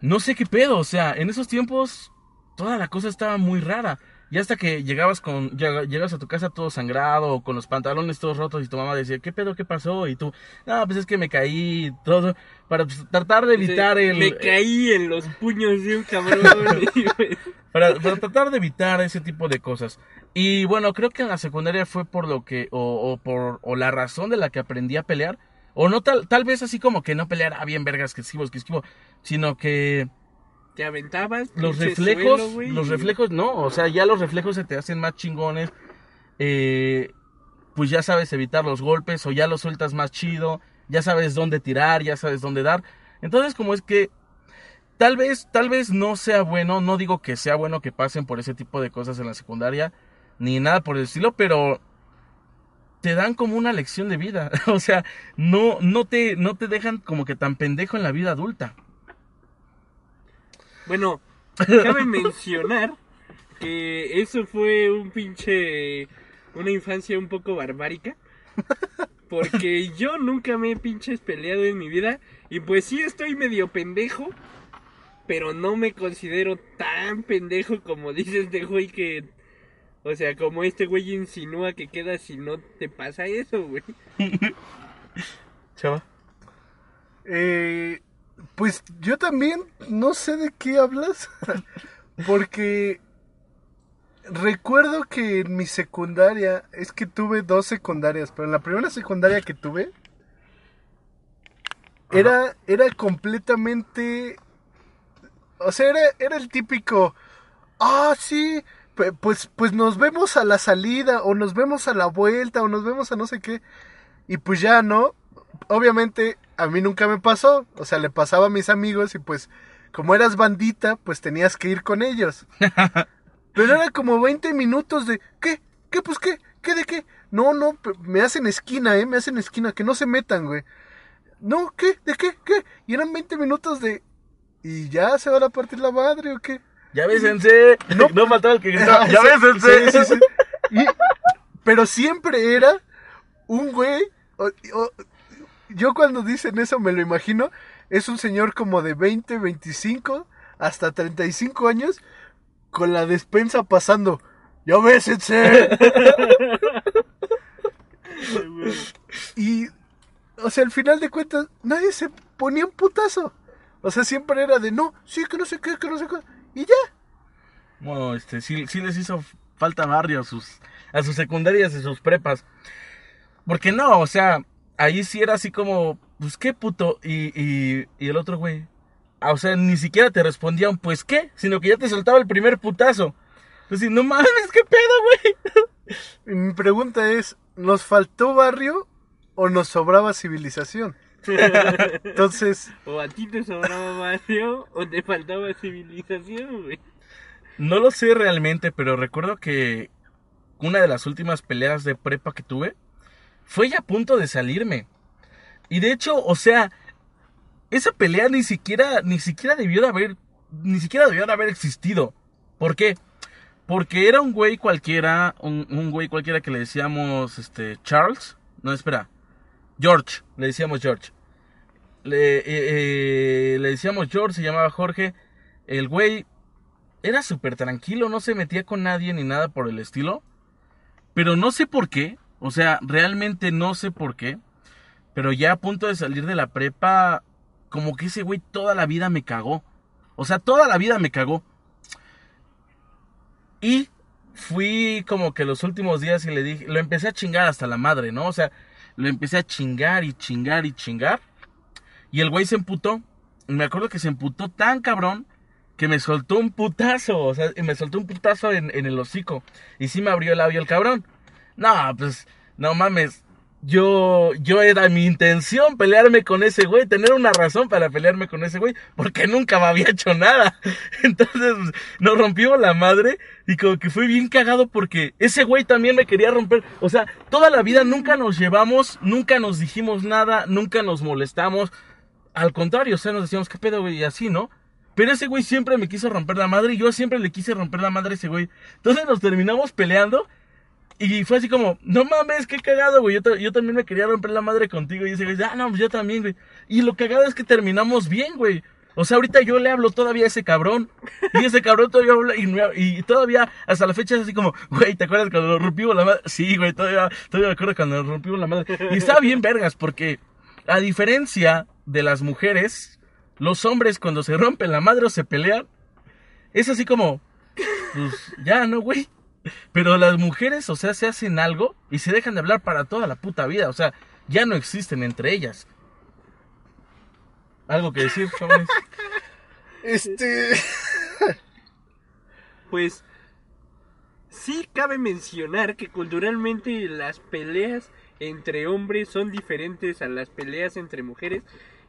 A: No sé qué pedo, o sea, en esos tiempos toda la cosa estaba muy rara. Y hasta que llegabas con llega- llegas a tu casa todo sangrado con los pantalones todos rotos y tu mamá decía, ¿qué pedo? ¿Qué pasó? Y tú, no, pues es que me caí y todo para pues, tratar de evitar el
B: Me caí en los puños de un cabrón.
A: para, para tratar de evitar ese tipo de cosas. Y bueno, creo que en la secundaria fue por lo que, o, o por, o la razón de la que aprendí a pelear, o no tal, tal vez así como que no pelear a bien vergas que esquivo, que esquivo, sino que
B: te aventabas.
A: los reflejos,
B: suelo, güey,
A: los reflejos, no, o sea, ya los reflejos se te hacen más chingones, eh, pues ya sabes evitar los golpes, o ya los sueltas más chido, ya sabes dónde tirar, ya sabes dónde dar, entonces como es que tal vez, tal vez no sea bueno, no digo que sea bueno que pasen por ese tipo de cosas en la secundaria, ni nada por el estilo, pero te dan como una lección de vida, o sea, no, no te, no te dejan como que tan pendejo en la vida adulta.
B: Bueno, cabe mencionar que eso fue un pinche. Una infancia un poco barbárica. Porque yo nunca me he pinches peleado en mi vida. Y pues sí estoy medio pendejo. Pero no me considero tan pendejo como dices de güey que. O sea, como este güey insinúa que queda si no te pasa eso, güey.
A: Chava.
C: Eh, pues yo también no sé de qué hablas. Porque recuerdo que en mi secundaria, es que tuve dos secundarias, pero en la primera secundaria que tuve, era, era completamente... O sea, era, era el típico... Ah, sí, pues, pues nos vemos a la salida, o nos vemos a la vuelta, o nos vemos a no sé qué. Y pues ya, ¿no? Obviamente a mí nunca me pasó, o sea, le pasaba a mis amigos y pues como eras bandita, pues tenías que ir con ellos. Pero era como 20 minutos de, ¿qué? ¿Qué? Pues qué? ¿Qué de qué? No, no, me hacen esquina, ¿eh? Me hacen esquina, que no se metan, güey. No, ¿qué? ¿De qué? ¿Qué? Y eran 20 minutos de... ¿Y ya se van a partir la madre o qué?
A: Ya bésense. No, no faltaba el que gritaba. Ya bésense.
C: sí, sí, sí. Y- pero siempre era un güey. o- o- yo cuando dicen eso me lo imagino. Es un señor como de 20, 25 hasta 35 años con la despensa pasando. ¡Ya bésense! y, o sea, al final de cuentas, nadie se ponía un putazo. O sea, siempre era de no, sí, que no sé qué, que no sé qué. Y ya.
A: Bueno, este, sí, sí les hizo falta barrio a sus, a sus secundarias y sus prepas. Porque no, o sea, ahí sí era así como, pues qué puto. Y, y, y el otro güey, ah, o sea, ni siquiera te respondía un pues qué, sino que ya te soltaba el primer putazo. Entonces, no mames, qué pedo, güey.
C: Y mi pregunta es, ¿nos faltó barrio o nos sobraba civilización? Entonces,
B: O a ti te sobraba barrio o te faltaba civilización, güey.
A: No lo sé realmente, pero recuerdo que una de las últimas peleas de prepa que tuve fue ya a punto de salirme. Y de hecho, o sea, esa pelea ni siquiera, ni siquiera debió de haber, ni siquiera debió de haber existido. ¿Por qué? Porque era un güey cualquiera, un, güey cualquiera que le decíamos, este, Charles. No, espera. George, le decíamos George. Le, eh, eh, le decíamos George, se llamaba Jorge. El güey era súper tranquilo, no se metía con nadie ni nada por el estilo. Pero no sé por qué, o sea, realmente no sé por qué. Pero ya a punto de salir de la prepa, como que ese güey toda la vida me cagó. O sea, toda la vida me cagó. Y fui como que los últimos días y le dije, lo empecé a chingar hasta la madre, ¿no? O sea, lo empecé a chingar y chingar y chingar. Y el güey se emputó. Me acuerdo que se emputó tan cabrón que me soltó un putazo. O sea, me soltó un putazo en, en el hocico. Y sí me abrió el labio el cabrón. No, pues, no mames. Yo, yo era mi intención pelearme con ese güey, tener una razón para pelearme con ese güey, porque nunca me había hecho nada. Entonces, nos rompió la madre y como que fue bien cagado porque ese güey también me quería romper. O sea, toda la vida nunca nos llevamos, nunca nos dijimos nada, nunca nos molestamos. Al contrario, o sea, nos decíamos, ¿qué pedo, güey? Y así, ¿no? Pero ese güey siempre me quiso romper la madre y yo siempre le quise romper la madre a ese güey. Entonces nos terminamos peleando y fue así como, no mames, qué cagado, güey. Yo, ta- yo también me quería romper la madre contigo. Y ese güey, ah, no, pues yo también, güey. Y lo cagado es que terminamos bien, güey. O sea, ahorita yo le hablo todavía a ese cabrón. Y ese cabrón todavía habla. Y, todavía, hasta la fecha, es así como, güey, ¿te acuerdas cuando rompimos la madre? Sí, güey, todavía, todavía me acuerdo cuando rompimos la madre. Y estaba bien vergas, porque a diferencia de las mujeres, los hombres cuando se rompen la madre o se pelean, es así como, pues ya, ¿no, güey? Pero las mujeres, o sea, se hacen algo y se dejan de hablar para toda la puta vida. O sea, ya no existen entre ellas. ¿Algo que decir, jóvenes?
C: Este.
B: Pues sí cabe mencionar que culturalmente las peleas entre hombres son diferentes a las peleas entre mujeres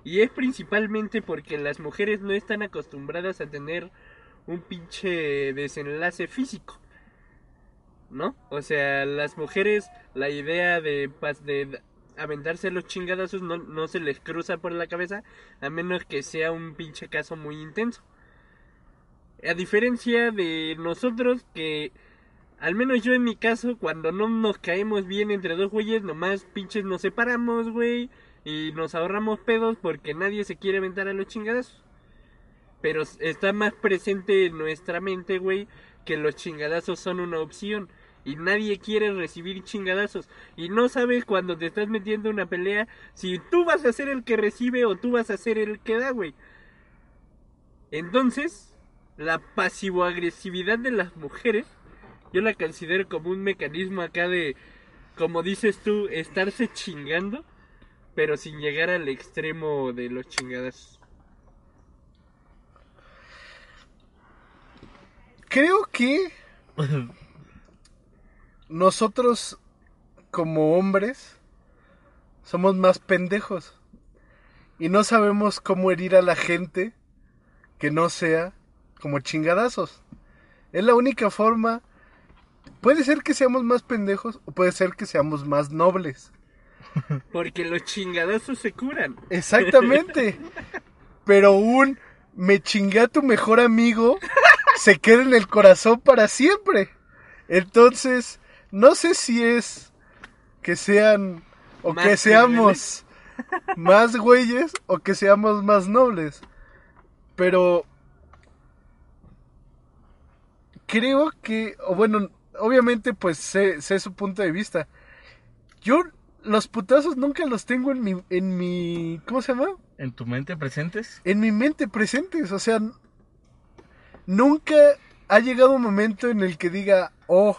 B: y es principalmente porque las mujeres no están acostumbradas a tener un pinche desenlace físico. ¿No? O sea, las mujeres la idea de, de aventarse los chingadazos no, no se les cruza por la cabeza a menos que sea un pinche caso muy intenso. A diferencia de nosotros que, al menos yo en mi caso, cuando no nos caemos bien entre dos güeyes, nomás pinches nos separamos, güey, y nos ahorramos pedos porque nadie se quiere aventar a los chingadazos. Pero está más presente en nuestra mente, güey, que los chingadazos son una opción. Y nadie quiere recibir chingadazos. Y no sabes cuando te estás metiendo en una pelea si tú vas a ser el que recibe o tú vas a ser el que da, güey. Entonces, la pasivo-agresividad de las mujeres, yo la considero como un mecanismo acá de, como dices tú, estarse chingando, pero sin llegar al extremo de los chingadazos.
C: Creo que nosotros, como hombres, somos más pendejos. Y no sabemos cómo herir a la gente que no sea como chingadazos. Es la única forma. Puede ser que seamos más pendejos o puede ser que seamos más nobles.
B: Porque los chingadazos se curan.
C: Exactamente. Pero un me chingué a tu mejor amigo se queda en el corazón para siempre. Entonces, no sé si es que sean o
B: Más
C: que seamos más güeyes o que seamos más nobles. Pero creo que, o bueno, obviamente pues sé, sé su punto de vista. Yo los putazos nunca los tengo en mi, en mi, ¿cómo se llama?
A: ¿En tu mente presentes?
C: en mi mente presentes. O sea, nunca ha llegado un momento en el que diga, oh,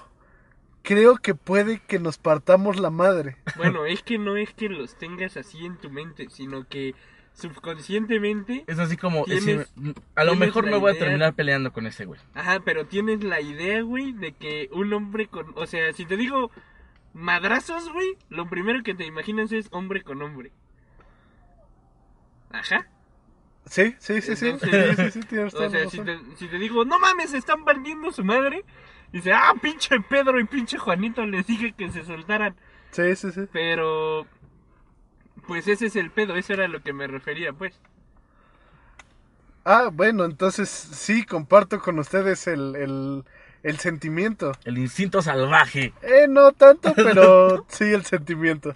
C: creo que puede que nos partamos la madre.
B: Bueno, es que no es que los tengas así en tu mente, sino que subconscientemente,
A: Es así como, es
B: Tienes-
A: decir, a lo mejor me voy a terminar peleando con ese güey.
B: ajá, pero tienes la idea, güey, de que un hombre con, o sea, si te digo madrazos, güey, lo primero que te imaginas es hombre con hombre. Ajá.
C: Sí, sí, sí, sí.
B: Entonces,
C: Sí, sí, sí, toda
B: O sea, si te, si te digo, no mames, están partiendo su madre. Dice, ah, pinche Pedro y pinche Juanito les dije que se soltaran.
C: Sí, sí, sí.
B: Pero, pues ese es el pedo, eso era a lo que me refería, pues.
C: Ah, bueno, entonces sí, comparto con ustedes el, el, el sentimiento.
A: El instinto salvaje.
C: Eh, no tanto, pero sí el sentimiento.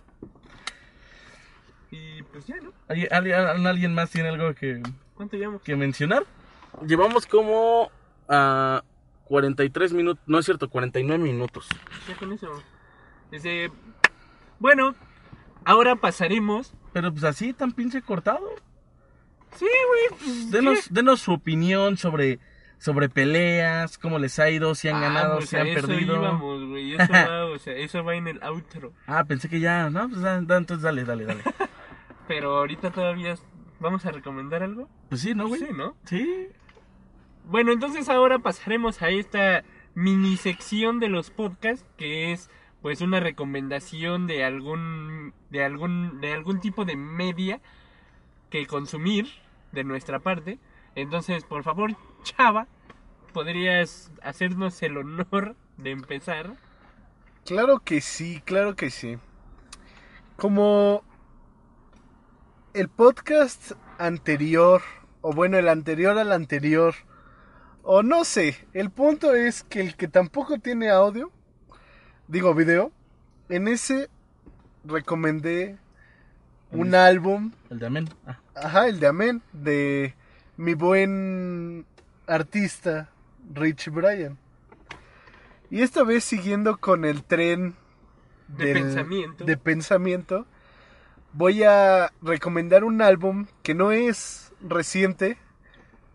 B: Y pues ya, ¿no?
A: ¿Alguien, más tiene algo que,
B: ¿Cuánto llevamos?
A: que mencionar? Llevamos como a 43 minutos, no es cierto, 49 minutos.
B: Ya con eso. Dice, bueno, ahora pasaremos.
A: Pero pues así, tan pinche cortado.
B: Sí, güey. pues,
A: Denos,
B: ¿qué?
A: denos su opinión sobre sobre peleas, cómo les ha ido, si han
B: Ah,
A: ganado,
B: pues
A: si
B: a
A: han
B: eso
A: perdido.
B: íbamos, güey. Eso va, o sea, eso va en el outro.
A: Ah, pensé que ya, no, pues da- da, entonces dale, dale, dale.
B: Pero ahorita todavía vamos a recomendar algo.
A: Pues sí, ¿no, güey?
B: Sí, ¿no?
A: Sí.
B: Bueno, entonces ahora pasaremos a esta mini sección de los podcasts que es pues una recomendación de algún de algún de algún tipo de media que consumir de nuestra parte. Entonces, por favor, Chava, podrías hacernos el honor de empezar.
C: Claro que sí, claro que sí. Como el podcast anterior, o bueno, el anterior al anterior, o no sé, el punto es que el que tampoco tiene audio, digo video, en ese recomendé un álbum,
A: El de Amén. Ah,
C: ajá, el de Amén, de mi buen artista Rich Bryan. Y esta vez siguiendo con el tren
B: De pensamiento.
C: de pensamiento, voy a recomendar un álbum que no es reciente,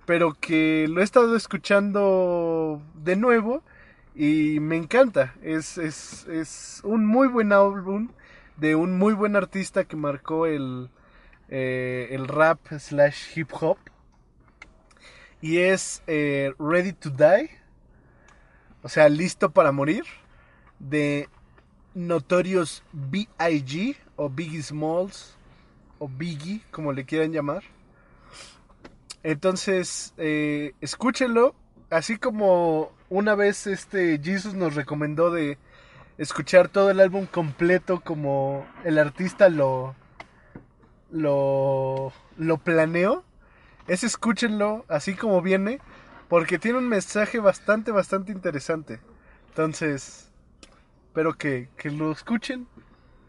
C: pero que lo he estado escuchando de nuevo y me encanta. Es, es, es un muy buen álbum de un muy buen artista que marcó el, eh, el rap slash hip hop. Y es eh, Ready to Die. O sea, listo para morir. De Notorious B.I.G. o Biggie Smalls. O Biggie, como le quieran llamar. Entonces, eh, escúchenlo. Así como una vez este Jesus nos recomendó de escuchar todo el álbum completo como el artista lo lo lo planeó. Es escúchenlo así como viene porque tiene un mensaje bastante bastante interesante. Entonces, espero que, que lo escuchen,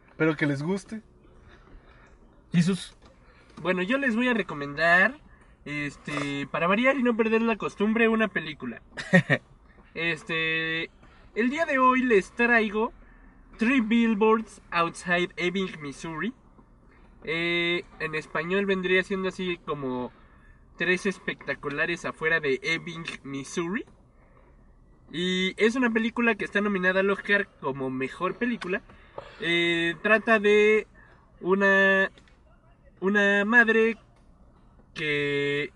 C: espero que les guste.
A: Jesús.
B: Bueno, yo les voy a recomendar, este, para variar y no perder la costumbre, una película. Este, el día de hoy les traigo Three Billboards Outside Ebbing, Missouri. Eh, en español vendría siendo así como Tres espectaculares afuera de Ebbing, Missouri. Y es una película que está nominada al Oscar como mejor película. Eh, trata de una una madre que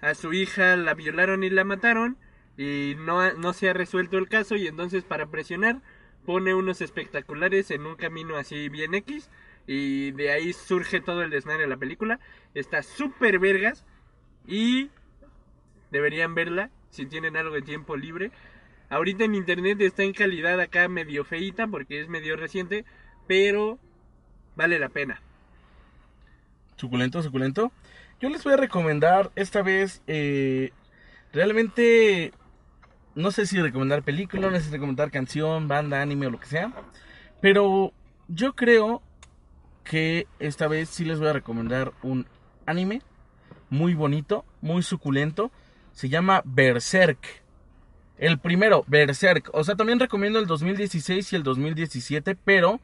B: a su hija la violaron y la mataron y no, no se ha resuelto el caso y entonces para presionar pone unos espectaculares en un camino así bien X y de ahí surge todo el desmadre de la película. Está súper vergas y deberían verla si tienen algo de tiempo libre. Ahorita en internet está en calidad acá medio feita porque es medio reciente, pero vale la pena.
A: Suculento, suculento. Yo les voy a recomendar esta vez, eh, realmente, no sé si recomendar película, no sé si recomendar canción, banda, anime o lo que sea. Pero yo creo que esta vez sí les voy a recomendar un anime muy bonito, muy suculento. Se llama Berserk. El primero, Berserk. O sea, también recomiendo el 2016 y el 2017, pero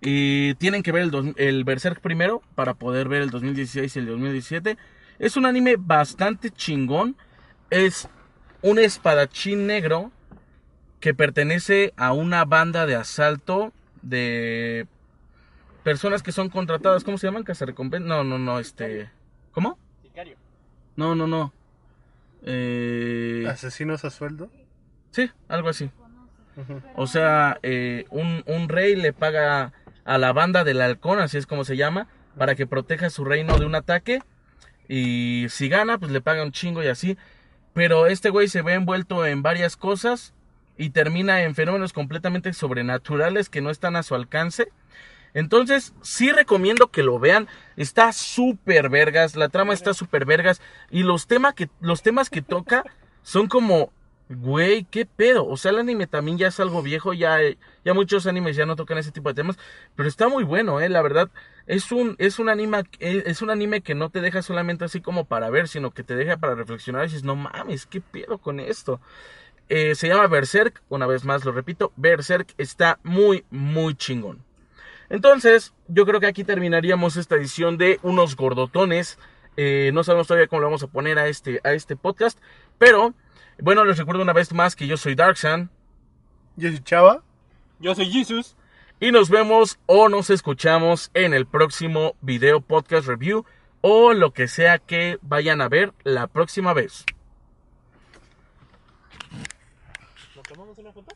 A: y tienen que ver el, dos- el Berserk primero para poder ver el 2016 y el 2017. Es un anime bastante chingón. Es un espadachín negro que pertenece a una banda de asalto de personas que son contratadas. ¿Cómo se llaman? ¿Cazarrecompensa? No, no, no, este. ¿Cómo? No, no, no. Eh...
C: Asesinos a sueldo.
A: Sí, algo así. O sea, eh, un, un rey le paga a la banda del halcón, así es como se llama, para que proteja su reino de un ataque. Y si gana, pues le paga un chingo y así. Pero este güey se ve envuelto en varias cosas y termina en fenómenos completamente sobrenaturales que no están a su alcance. Entonces, sí recomiendo que lo vean. Está súper vergas, la trama está súper vergas. Y los, que, los temas que toca son como, güey, qué pedo. O sea, el anime también ya es algo viejo, ya, ya muchos animes ya no tocan ese tipo de temas. Pero está muy bueno, eh, la verdad. Es un, es un anime, es un anime que no te deja solamente así como para ver, sino que te deja para reflexionar y dices, no mames, qué pedo con esto. Eh, se llama Berserk, una vez más lo repito, Berserk está muy, muy chingón. Entonces, yo creo que aquí terminaríamos esta edición de unos gordotones Eh, no sabemos todavía cómo lo vamos a poner a este, a este podcast. Pero, bueno, les recuerdo una vez más que yo soy Darksan.
C: Yo soy Chava.
B: Yo soy Jesus.
A: Y nos vemos o nos escuchamos en el próximo video podcast review o lo que sea que vayan a ver la próxima vez.
B: ¿Nos tomamos una foto?